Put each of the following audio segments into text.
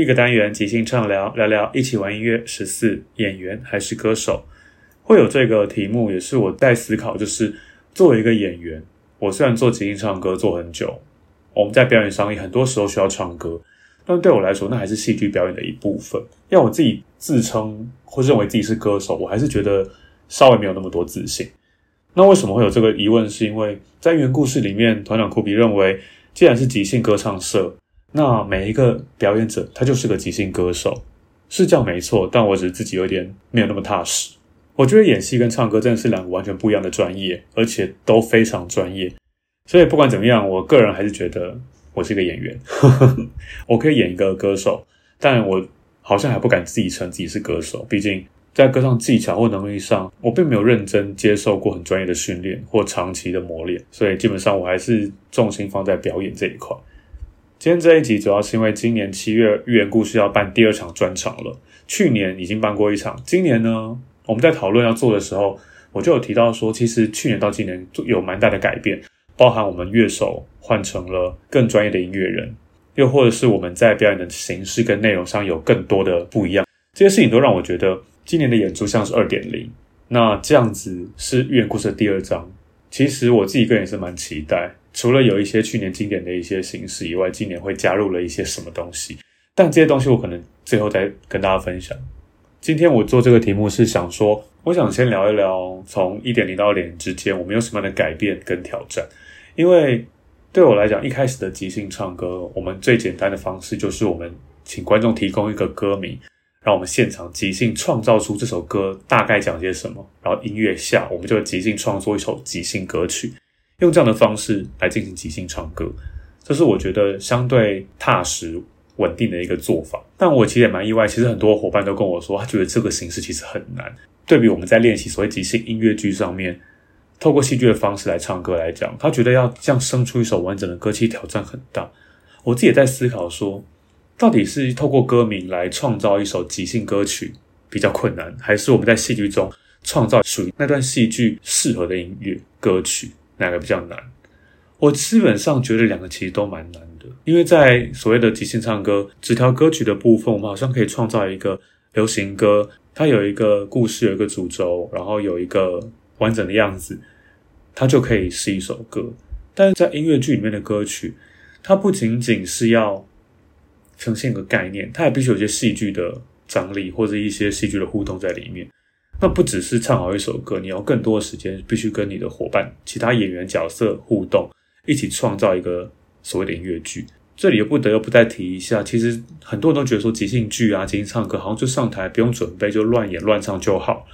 一个单元即兴畅聊，聊聊一起玩音乐。十四，演员还是歌手？会有这个题目，也是我在思考。就是作为一个演员，我虽然做即兴唱歌做很久，我们在表演上也很多时候需要唱歌，但对我来说，那还是戏剧表演的一部分。要我自己自称或认为自己是歌手，我还是觉得稍微没有那么多自信。那为什么会有这个疑问？是因为在原故事里面，团长库比认为，既然是即兴歌唱社。那每一个表演者，他就是个即兴歌手，是这样没错。但我只是自己有点没有那么踏实。我觉得演戏跟唱歌真的是两个完全不一样的专业，而且都非常专业。所以不管怎么样，我个人还是觉得我是一个演员。我可以演一个歌手，但我好像还不敢自己称自己是歌手。毕竟在歌唱技巧或能力上，我并没有认真接受过很专业的训练或长期的磨练，所以基本上我还是重心放在表演这一块。今天这一集主要是因为今年七月寓言故事要办第二场专场了。去年已经办过一场，今年呢，我们在讨论要做的时候，我就有提到说，其实去年到今年有蛮大的改变，包含我们乐手换成了更专业的音乐人，又或者是我们在表演的形式跟内容上有更多的不一样。这些事情都让我觉得今年的演出像是二点零。那这样子是寓言故事的第二章，其实我自己个人也是蛮期待。除了有一些去年经典的一些形式以外，今年会加入了一些什么东西？但这些东西我可能最后再跟大家分享。今天我做这个题目是想说，我想先聊一聊从一点零到二点之间，我们有什么样的改变跟挑战。因为对我来讲，一开始的即兴唱歌，我们最简单的方式就是我们请观众提供一个歌名，让我们现场即兴创造出这首歌大概讲些什么，然后音乐下，我们就即兴创作一首即兴歌曲。用这样的方式来进行即兴唱歌，这是我觉得相对踏实稳定的一个做法。但我其实也蛮意外，其实很多伙伴都跟我说，他觉得这个形式其实很难。对比我们在练习所谓即兴音乐剧上面，透过戏剧的方式来唱歌来讲，他觉得要这样生出一首完整的歌，其实挑战很大。我自己也在思考说，到底是透过歌名来创造一首即兴歌曲比较困难，还是我们在戏剧中创造属于那段戏剧适合的音乐歌曲？哪个比较难？我基本上觉得两个其实都蛮难的，因为在所谓的即兴唱歌，纸条歌曲的部分，我们好像可以创造一个流行歌，它有一个故事，有一个主轴，然后有一个完整的样子，它就可以是一首歌。但是在音乐剧里面的歌曲，它不仅仅是要呈现一个概念，它也必须有些戏剧的张力或者一些戏剧的互动在里面。那不只是唱好一首歌，你要更多的时间必须跟你的伙伴、其他演员角色互动，一起创造一个所谓的音乐剧。这里又不得不再提一下，其实很多人都觉得说即兴剧啊、即兴唱歌好像就上台不用准备就乱演乱唱就好。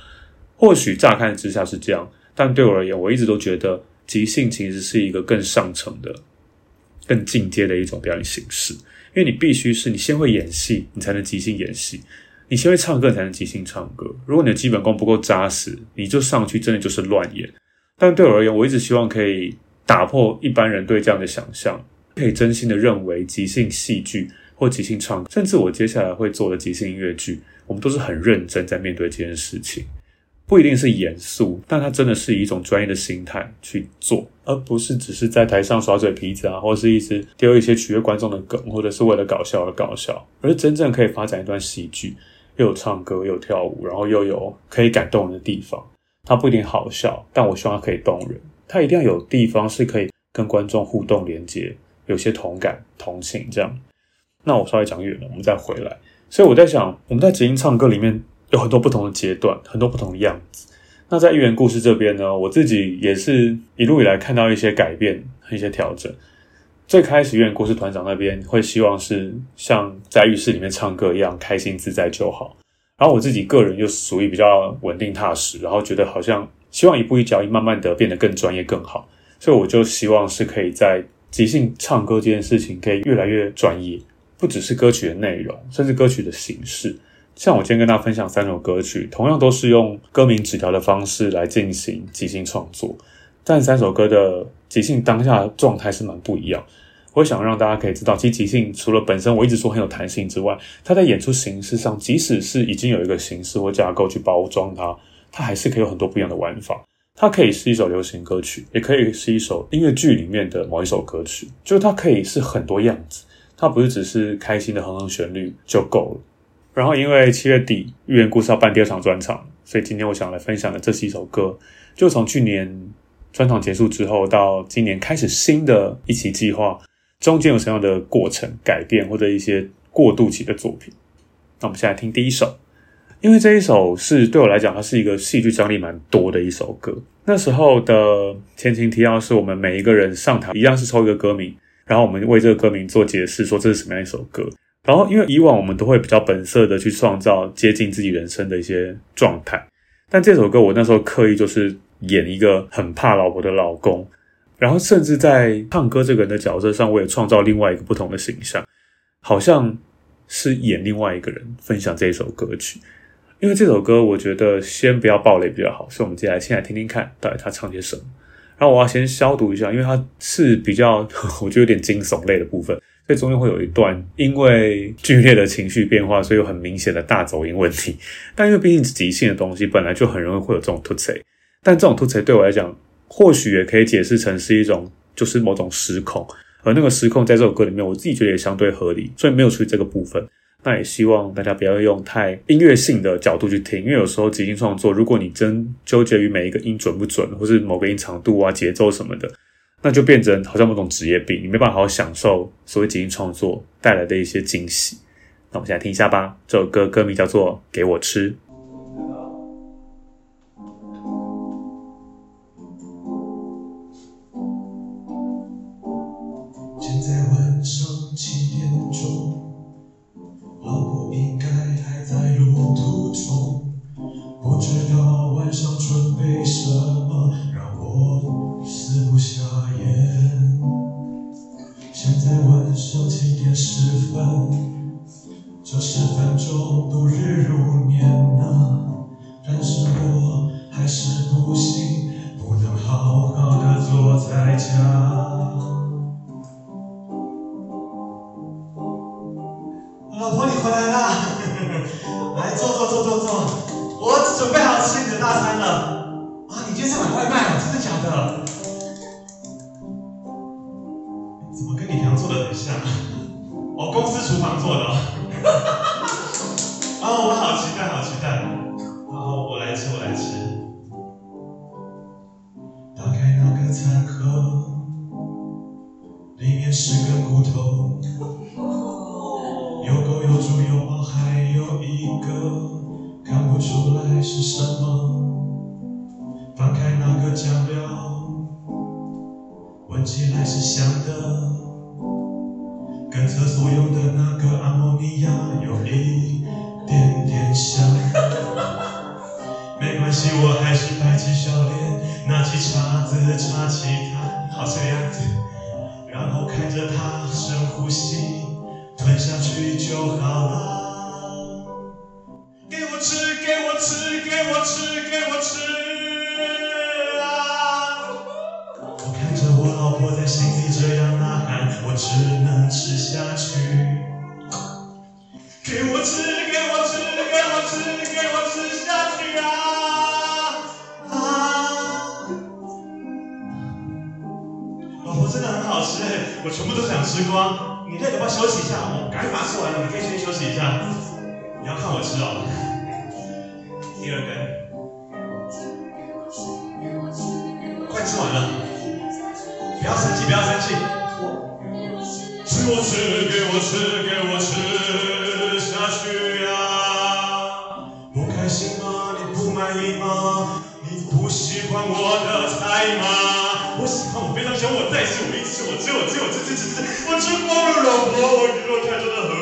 或许乍看之下是这样，但对我而言，我一直都觉得即兴其实是一个更上层的、更进阶的一种表演形式。因为你必须是你先会演戏，你才能即兴演戏；你先会唱歌，才能即兴唱歌。如果你的基本功不够扎实，你就上去真的就是乱演。但对我而言，我一直希望可以打破一般人对这样的想象，可以真心的认为即兴戏剧或即兴唱歌，甚至我接下来会做的即兴音乐剧，我们都是很认真在面对这件事情。不一定是严肃，但它真的是以一种专业的心态去做，而不是只是在台上耍嘴皮子啊，或是一直丢一些取悦观众的梗，或者是为了搞笑而搞笑，而是真正可以发展一段喜剧，又有唱歌，又有跳舞，然后又有可以感动人的地方。它不一定好笑，但我希望它可以动人。它一定要有地方是可以跟观众互动连接，有些同感、同情这样。那我稍微讲远了，我们再回来。所以我在想，我们在即兴唱歌里面。有很多不同的阶段，很多不同的样子。那在寓言故事这边呢，我自己也是一路以来看到一些改变和一些调整。最开始院故事团长那边会希望是像在浴室里面唱歌一样开心自在就好。然后我自己个人又属于比较稳定踏实，然后觉得好像希望一步一脚印，慢慢的变得更专业更好。所以我就希望是可以在即兴唱歌这件事情可以越来越专业，不只是歌曲的内容，甚至歌曲的形式。像我今天跟大家分享三首歌曲，同样都是用歌名纸条的方式来进行即兴创作，但三首歌的即兴当下状态是蛮不一样。我想让大家可以知道，其实即兴除了本身我一直说很有弹性之外，它在演出形式上，即使是已经有一个形式或架构去包装它，它还是可以有很多不一样的玩法。它可以是一首流行歌曲，也可以是一首音乐剧里面的某一首歌曲，就是它可以是很多样子，它不是只是开心的哼哼旋律就够了。然后，因为七月底寓言故事要办第二场专场，所以今天我想来分享的这是一首歌，就从去年专场结束之后到今年开始新的一期计划，中间有什么样的过程、改变或者一些过渡期的作品。那我们现在听第一首，因为这一首是对我来讲，它是一个戏剧张力蛮多的一首歌。那时候的前情提要是我们每一个人上台一样是抽一个歌名，然后我们为这个歌名做解释，说这是什么样一首歌。然后，因为以往我们都会比较本色的去创造接近自己人生的一些状态，但这首歌我那时候刻意就是演一个很怕老婆的老公，然后甚至在唱歌这个人的角色上，我也创造另外一个不同的形象，好像是演另外一个人分享这一首歌曲。因为这首歌，我觉得先不要爆雷比较好，所以我们接下来先来听听看到底他唱些什么。然后我要先消毒一下，因为它是比较 我觉得有点惊悚类的部分。所以中间会有一段，因为剧烈的情绪变化，所以有很明显的大走音问题。但因为毕竟是即兴的东西，本来就很容易会有这种突切。但这种突切对我来讲，或许也可以解释成是一种，就是某种失控。而那个失控在这首歌里面，我自己觉得也相对合理，所以没有出这个部分。那也希望大家不要用太音乐性的角度去听，因为有时候即兴创作，如果你真纠结于每一个音准不准，或是某个音长度啊、节奏什么的。那就变成好像某种职业病，你没办法好好享受所谓即兴创作带来的一些惊喜。那我们现在听一下吧，这首歌歌名叫做《给我吃》。face 起来是香的，跟厕所用的那个阿莫尼亚有一点点香。没关系，我还是摆起笑脸，拿起叉子插起它，好这个样子，然后看着它深呼吸。第二根，快吃完了，不要生气，不要生气。吃我吃，给我吃，给我吃下去呀！不开心吗？你不满意吗？你不喜欢我的菜吗？我喜欢，我非常喜欢，我再吃，我一吃，我吃，我吃，我吃，吃，吃，吃，我吃光了，老婆，我觉得我菜真的很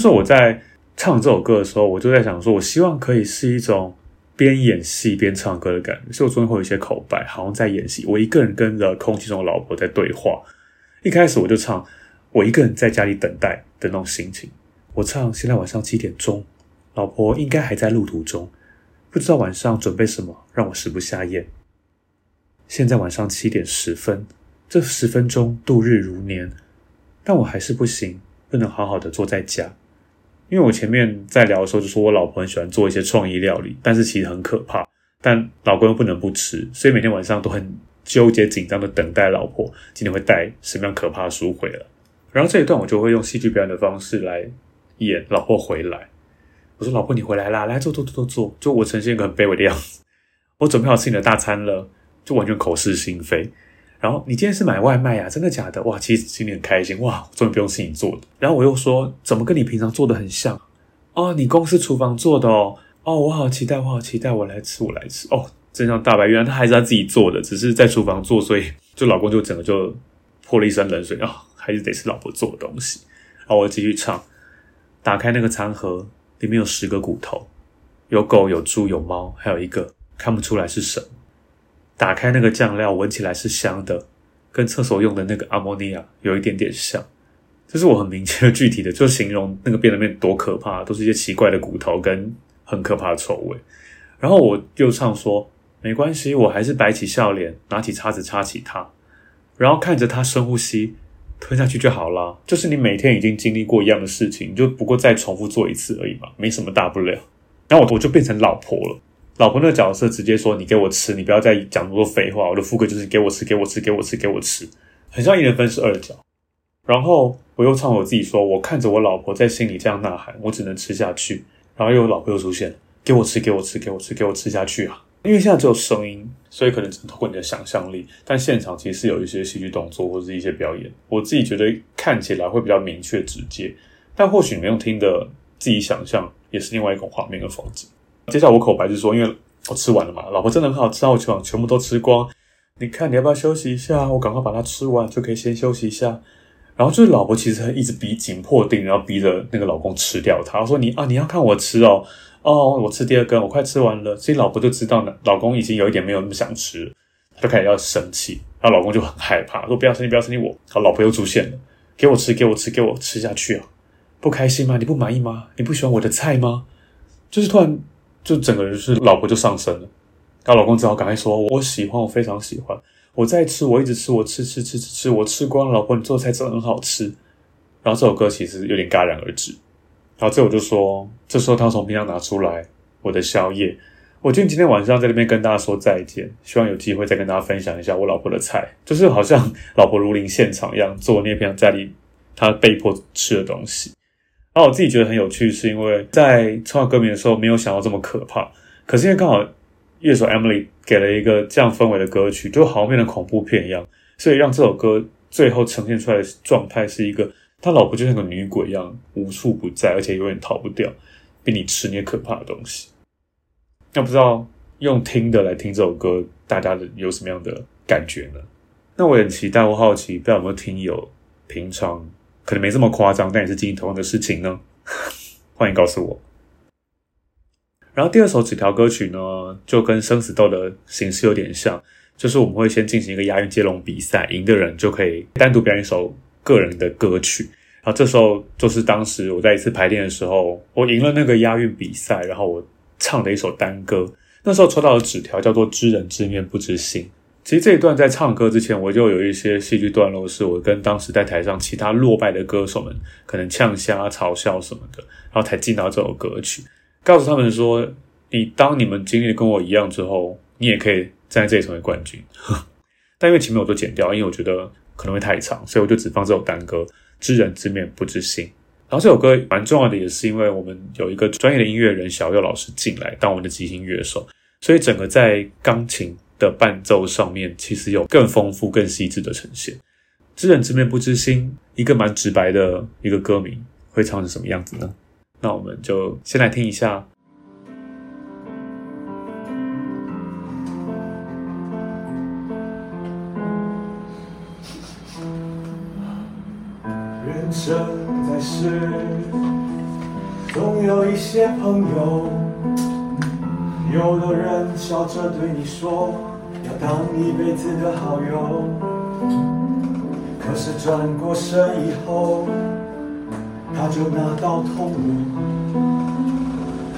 时候我在唱这首歌的时候，我就在想说，我希望可以是一种边演戏边唱歌的感觉，所以我中间会有一些口白，好像在演戏。我一个人跟着空气中的老婆在对话。一开始我就唱我一个人在家里等待的那种心情。我唱现在晚上七点钟，老婆应该还在路途中，不知道晚上准备什么，让我食不下咽。现在晚上七点十分，这十分钟度日如年。但我还是不行，不能好好的坐在家，因为我前面在聊的时候就说我老婆很喜欢做一些创意料理，但是其实很可怕，但老公又不能不吃，所以每天晚上都很纠结紧张的等待老婆今天会带什么样可怕的书回来。然后这一段我就会用戏剧表演的方式来演老婆回来。我说老婆你回来啦，来坐坐坐坐坐，就我呈现一个很卑微的样子，我准备好吃你的大餐了，就完全口是心非。然后你今天是买外卖呀？真的假的？哇，其实心里很开心哇，终于不用是你做的。然后我又说，怎么跟你平常做的很像？哦，你公司厨房做的哦。哦，我好期待，我好期待，我来吃，我来吃。哦，真相大白，原来他还是他自己做的，只是在厨房做，所以就老公就整个就泼了一身冷水啊，还是得是老婆做的东西。然后我继续唱，打开那个餐盒，里面有十个骨头，有狗，有猪，有猫，还有一个看不出来是什么。打开那个酱料，闻起来是香的，跟厕所用的那个阿摩尼亚有一点点像。这是我很明确的、具体的，就形容那个便当面多可怕，都是一些奇怪的骨头跟很可怕的臭味。然后我又唱说：“没关系，我还是摆起笑脸，拿起叉子叉起它，然后看着它深呼吸，吞下去就好了。就是你每天已经经历过一样的事情，就不过再重复做一次而已嘛，没什么大不了。然后我我就变成老婆了。”老婆那个角色直接说：“你给我吃，你不要再讲那么多废话。”我的副歌就是“给我吃，给我吃，给我吃，给我吃”，很像一人分饰二角。然后我又唱我自己说：“我看着我老婆在心里这样呐喊，我只能吃下去。”然后又有老婆又出现：“给我吃，给我吃，给我吃，给我吃下去啊！”因为现在只有声音，所以可能只能透过你的想象力。但现场其实是有一些戏剧动作或者是一些表演，我自己觉得看起来会比较明确直接。但或许你们用听的自己想象，也是另外一种画面跟风景。接下来我口白就说，因为我吃完了嘛，老婆真的很好吃，我全全部都吃光。你看你要不要休息一下？我赶快把它吃完，就可以先休息一下。然后就是老婆其实一直逼紧迫定，然后逼着那个老公吃掉它。说你啊，你要看我吃哦，哦，我吃第二根，我快吃完了。所以老婆就知道呢，老公已经有一点没有那么想吃，就开始要生气。然后老公就很害怕，说不要生气，不要生气。我，好，老婆又出现了，给我吃，给我吃，给我吃下去啊！不开心吗？你不满意吗？你不喜欢我的菜吗？就是突然。就整个人就是老婆就上身了，她老公只好赶快说：“我喜欢，我非常喜欢，我在吃，我一直吃，我吃吃吃吃吃，我吃光了。老婆，你做菜真的很好吃。”然后这首歌其实有点戛然而止。然后这我就说：“这时候他从冰箱拿出来我的宵夜，我决定今天晚上在那边跟大家说再见，希望有机会再跟大家分享一下我老婆的菜，就是好像老婆如临现场一样做那片在里他被迫吃的东西。”然后我自己觉得很有趣，是因为在创作歌名的时候没有想到这么可怕，可是因为刚好乐手 Emily 给了一个这样氛围的歌曲，就好像变成恐怖片一样，所以让这首歌最后呈现出来的状态是一个他老婆就像个女鬼一样无处不在，而且永远逃不掉，比你吃你可怕的东西。那不知道用听的来听这首歌，大家的有什么样的感觉呢？那我很期待，我好奇，不知道有没有听友平常可能没这么夸张，但也是经历同样的事情呢？欢迎告诉我。然后第二首纸条歌曲呢，就跟生死斗的形式有点像，就是我们会先进行一个押韵接龙比赛，赢的人就可以单独表演一首个人的歌曲。然后这时候就是当时我在一次排练的时候，我赢了那个押韵比赛，然后我唱了一首单歌。那时候抽到的纸条叫做“知人知面不知心”。其实这一段在唱歌之前，我就有一些戏剧段落，是我跟当时在台上其他落败的歌手们可能呛声、嘲笑什么的，然后才进到这首歌曲。告诉他们说：“你当你们经历跟我一样之后，你也可以站在这里成为冠军。”但因为前面我都剪掉，因为我觉得可能会太长，所以我就只放这首单歌“知人知面不知心”。然后这首歌蛮重要的，也是因为我们有一个专业的音乐人小佑老师进来当我们的即兴乐手，所以整个在钢琴的伴奏上面，其实有更丰富、更细致的呈现。“知人知面不知心”，一个蛮直白的一个歌名，会唱成什么样子呢？那我们就先来听一下。人生在世，总有一些朋友，有的人笑着对你说，要当一辈子的好友，可是转过身以后。他就拿刀捅我，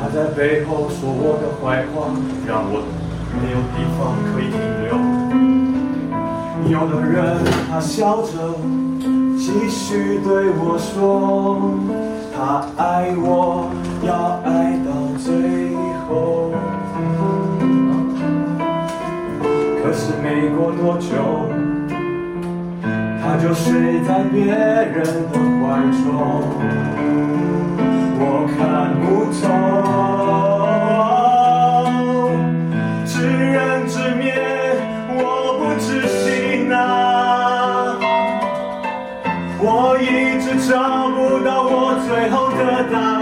他在背后说我的坏话，让我没有地方可以停留。有的人他笑着继续对我说，他爱我要爱到过多久。他就睡在别人的怀中，我看不透，知人知面，我不知心啊，我一直找不到我最后的答案，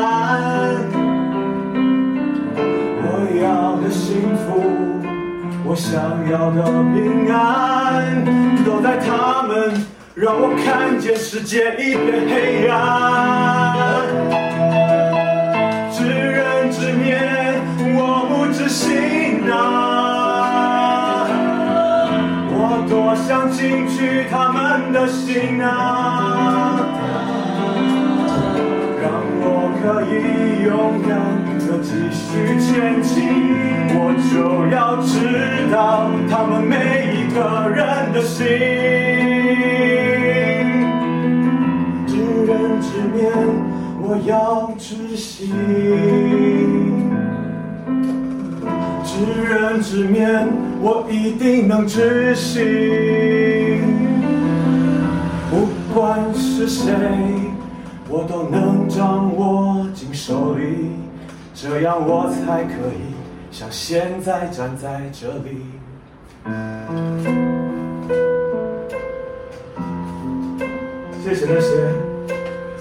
想要的平安，都在他们。让我看见世界一片黑暗，知人知面，我不知心啊！我多想进去他们的心啊，可以勇敢的继续前进。我就要知道他们每一个人的心。知人知面我要知心，知人知面，我一定能知心。不管是谁，我都能掌握进手里，这样我才可以像现在站在这里。谢谢那些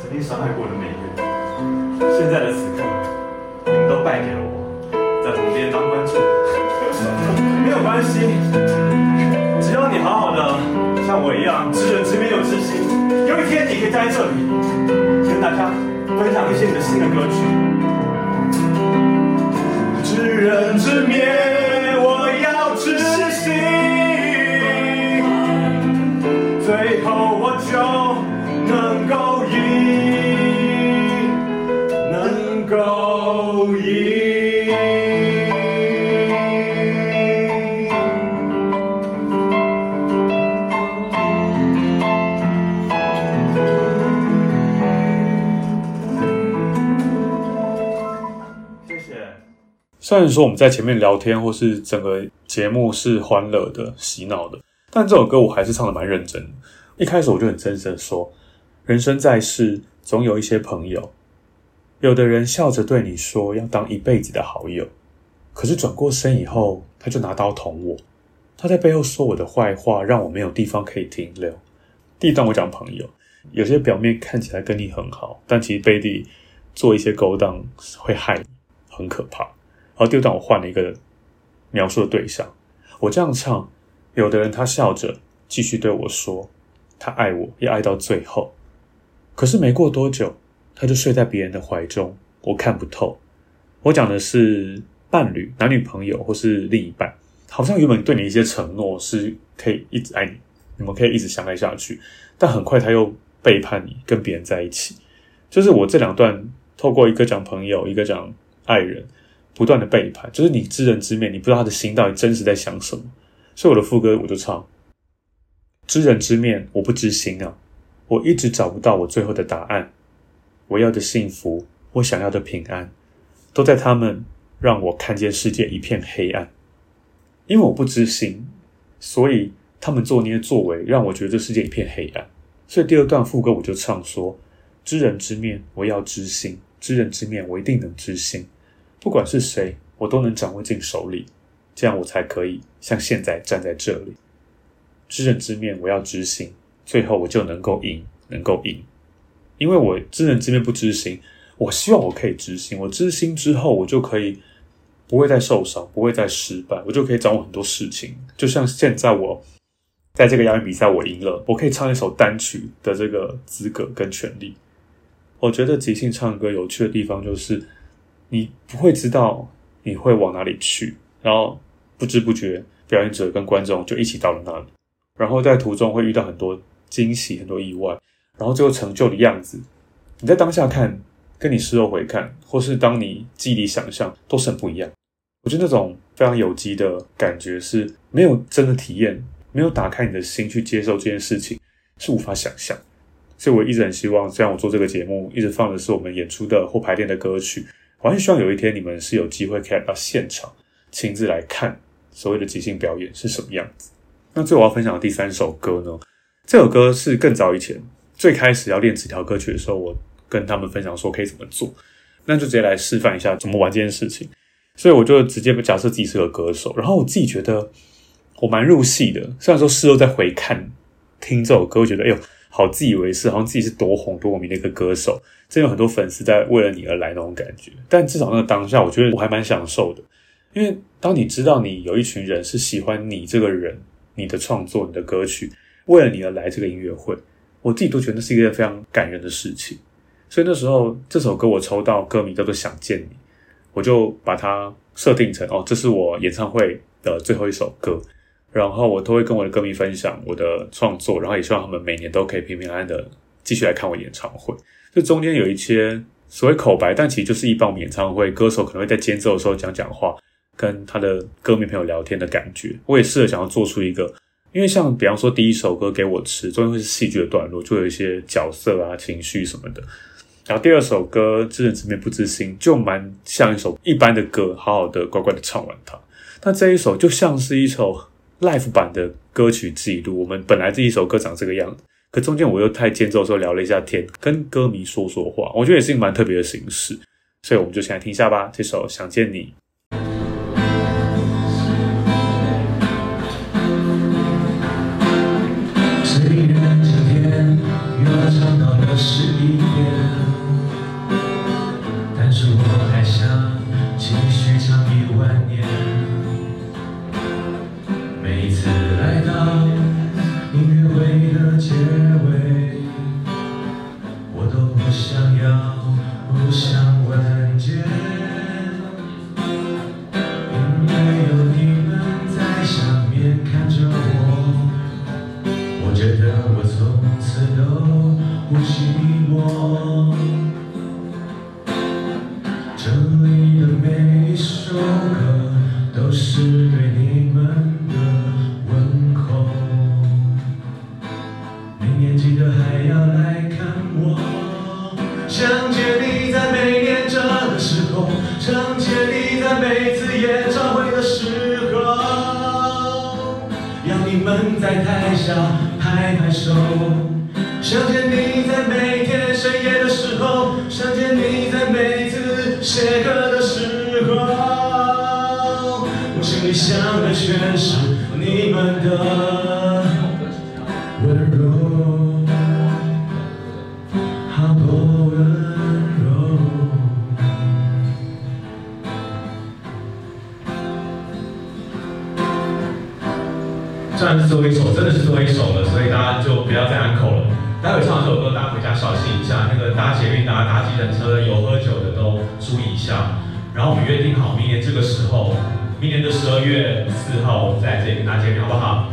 曾经伤害过的每个人。现在的此刻，你们都败给了我，在旁边当观众，没有关系，只要你好好的，像我一样知人知面又知心，有一天你可以站在这里，跟大家分享一些你的新的歌曲。知人知面，虽然说我们在前面聊天或是整个节目是欢乐的、洗脑的，但这首歌我还是唱得蛮认真。一开始我就很真实的说：“人生在世，总有一些朋友，有的人笑着对你说要当一辈子的好友，可是转过身以后，他就拿刀捅我。他在背后说我的坏话，让我没有地方可以停留。第一段我讲朋友，有些表面看起来跟你很好，但其实背地做一些勾当会害你，很可怕。而第二段我换了一个描述的对象，我这样唱，有的人他笑着继续对我说，他爱我，也爱到最后。可是没过多久，他就睡在别人的怀中，我看不透。我讲的是伴侣、男女朋友或是另一半，好像原本对你一些承诺是可以一直爱你。你们可以一直相爱下去，但很快他又背叛你，跟别人在一起。就是我这两段透过一个讲朋友，一个讲爱人，不断的背叛。就是你知人知面，你不知道他的心到底真实在想什么。所以我的副歌我就唱：知人知面，我不知心啊！我一直找不到我最后的答案。我要的幸福，我想要的平安，都在他们让我看见世界一片黑暗。因为我不知心，所以。他们做那些作为，让我觉得这世界一片黑暗。所以第二段副歌我就唱说：知人知面，我要知心；知人知面，我一定能知心。不管是谁，我都能掌握进手里，这样我才可以像现在站在这里。知人知面，我要知心，最后我就能够赢，能够赢。因为我知人知面不知心，我希望我可以知心。我知心之后，我就可以不会再受伤，不会再失败，我就可以掌握很多事情。就像现在我。在这个押韵比赛，我赢了，我可以唱一首单曲的这个资格跟权利。我觉得即兴唱歌有趣的地方就是，你不会知道你会往哪里去，然后不知不觉，表演者跟观众就一起到了那里，然后在途中会遇到很多惊喜、很多意外，然后最后成就的样子，你在当下看，跟你事后回看，或是当你记忆里想象，都是很不一样。我觉得那种非常有机的感觉是没有真的体验。没有打开你的心去接受这件事情，是无法想象。所以我一直很希望，虽然我做这个节目，一直放的是我们演出的或排练的歌曲，我还是希望有一天你们是有机会可以到现场，亲自来看所谓的即兴表演是什么样子。那最后我要分享的第三首歌呢？这首歌是更早以前最开始要练纸条歌曲的时候，我跟他们分享说可以怎么做，那就直接来示范一下怎么玩这件事情。所以我就直接假设自己是个歌手，然后我自己觉得。我蛮入戏的，虽然说事后再回看听这首歌，我觉得哎呦，好自以为是，好像自己是多红多有名的一个歌手，真有很多粉丝在为了你而来那种感觉。但至少那个当下，我觉得我还蛮享受的，因为当你知道你有一群人是喜欢你这个人、你的创作、你的歌曲，为了你而来这个音乐会，我自己都觉得那是一件非常感人的事情。所以那时候这首歌我抽到歌名叫做《想见你》，我就把它设定成哦，这是我演唱会的最后一首歌。然后我都会跟我的歌迷分享我的创作，然后也希望他们每年都可以平平安安的继续来看我演唱会。这中间有一些所谓口白，但其实就是一般我们演唱会歌手可能会在间奏的时候讲讲话，跟他的歌迷朋友聊天的感觉。我也试着想要做出一个，因为像比方说第一首歌给我吃，中间会是戏剧的段落，就有一些角色啊、情绪什么的。然后第二首歌知人知面不知心，就蛮像一首一般的歌，好好的乖乖的唱完它。但这一首就像是一首。Life 版的歌曲记录，我们本来这一首歌长这个样子，可中间我又太间奏的时候聊了一下天，跟歌迷说说话，我觉得也是一个蛮特别的形式，所以我们就先来听一下吧。这首《想见你》。呼吸过这里的每一首歌都是小心一下，那个搭捷运搭、搭计程车有喝酒的都注意一下。然后我们约定好，明年这个时候，明年的十二月四号，我们在这里跟大家见面，好不？好。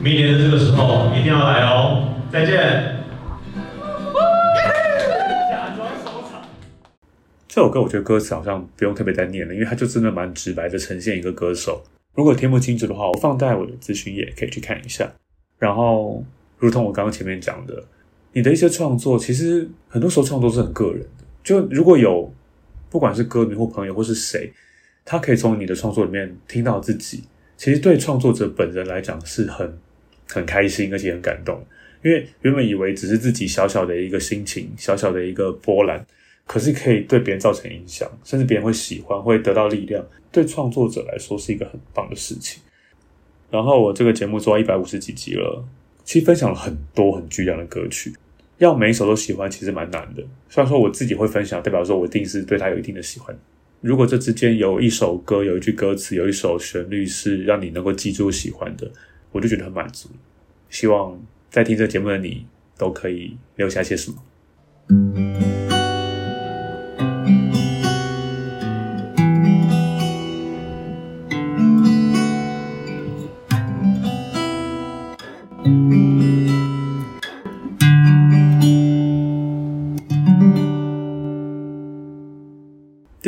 明年的这个时候一定要来哦！再见。这首歌我觉得歌词好像不用特别再念了，因为它就真的蛮直白的呈现一个歌手。如果听不清楚的话，我放在我的资讯页可以去看一下。然后，如同我刚刚前面讲的，你的一些创作其实很多时候创作是很个人的。就如果有不管是歌迷或朋友或是谁，他可以从你的创作里面听到自己，其实对创作者本人来讲是很很开心而且很感动。因为原本以为只是自己小小的一个心情，小小的一个波澜。可是可以对别人造成影响，甚至别人会喜欢，会得到力量，对创作者来说是一个很棒的事情。然后我这个节目做到一百五十几集了，其实分享了很多很巨量的歌曲，要每一首都喜欢其实蛮难的。虽然说我自己会分享，代表说我一定是对他有一定的喜欢。如果这之间有一首歌、有一句歌词、有一首旋律是让你能够记住喜欢的，我就觉得很满足。希望在听这节目的你都可以留下些什么。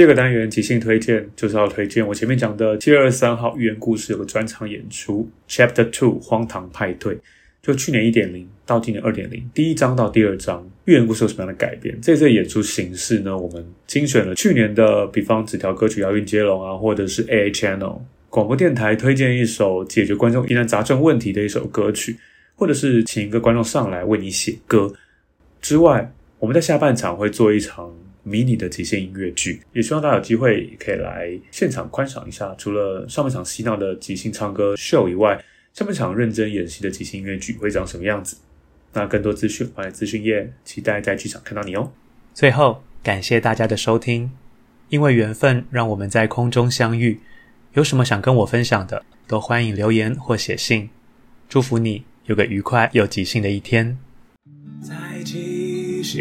第二个单元即兴推荐，就是要推荐我前面讲的七月二十三号寓言故事有个专场演出，Chapter Two 荒唐派对，就去年一点零到今年二点零，第一章到第二章，寓言故事有什么样的改变？这次演出形式呢，我们精选了去年的，比方纸条歌曲《押韵接龙》啊，或者是 AA Channel 广播电台推荐一首解决观众疑难杂症问题的一首歌曲，或者是请一个观众上来为你写歌之外，我们在下半场会做一场。迷你的即兴音乐剧，也希望大家有机会可以来现场观赏一下。除了上半场嬉闹的即兴唱歌秀以外，下半场认真演戏的即兴音乐剧会长什么样子？那更多资讯欢迎资讯页，期待在剧场看到你哦。最后，感谢大家的收听，因为缘分让我们在空中相遇。有什么想跟我分享的，都欢迎留言或写信。祝福你有个愉快又即兴的一天。在即兴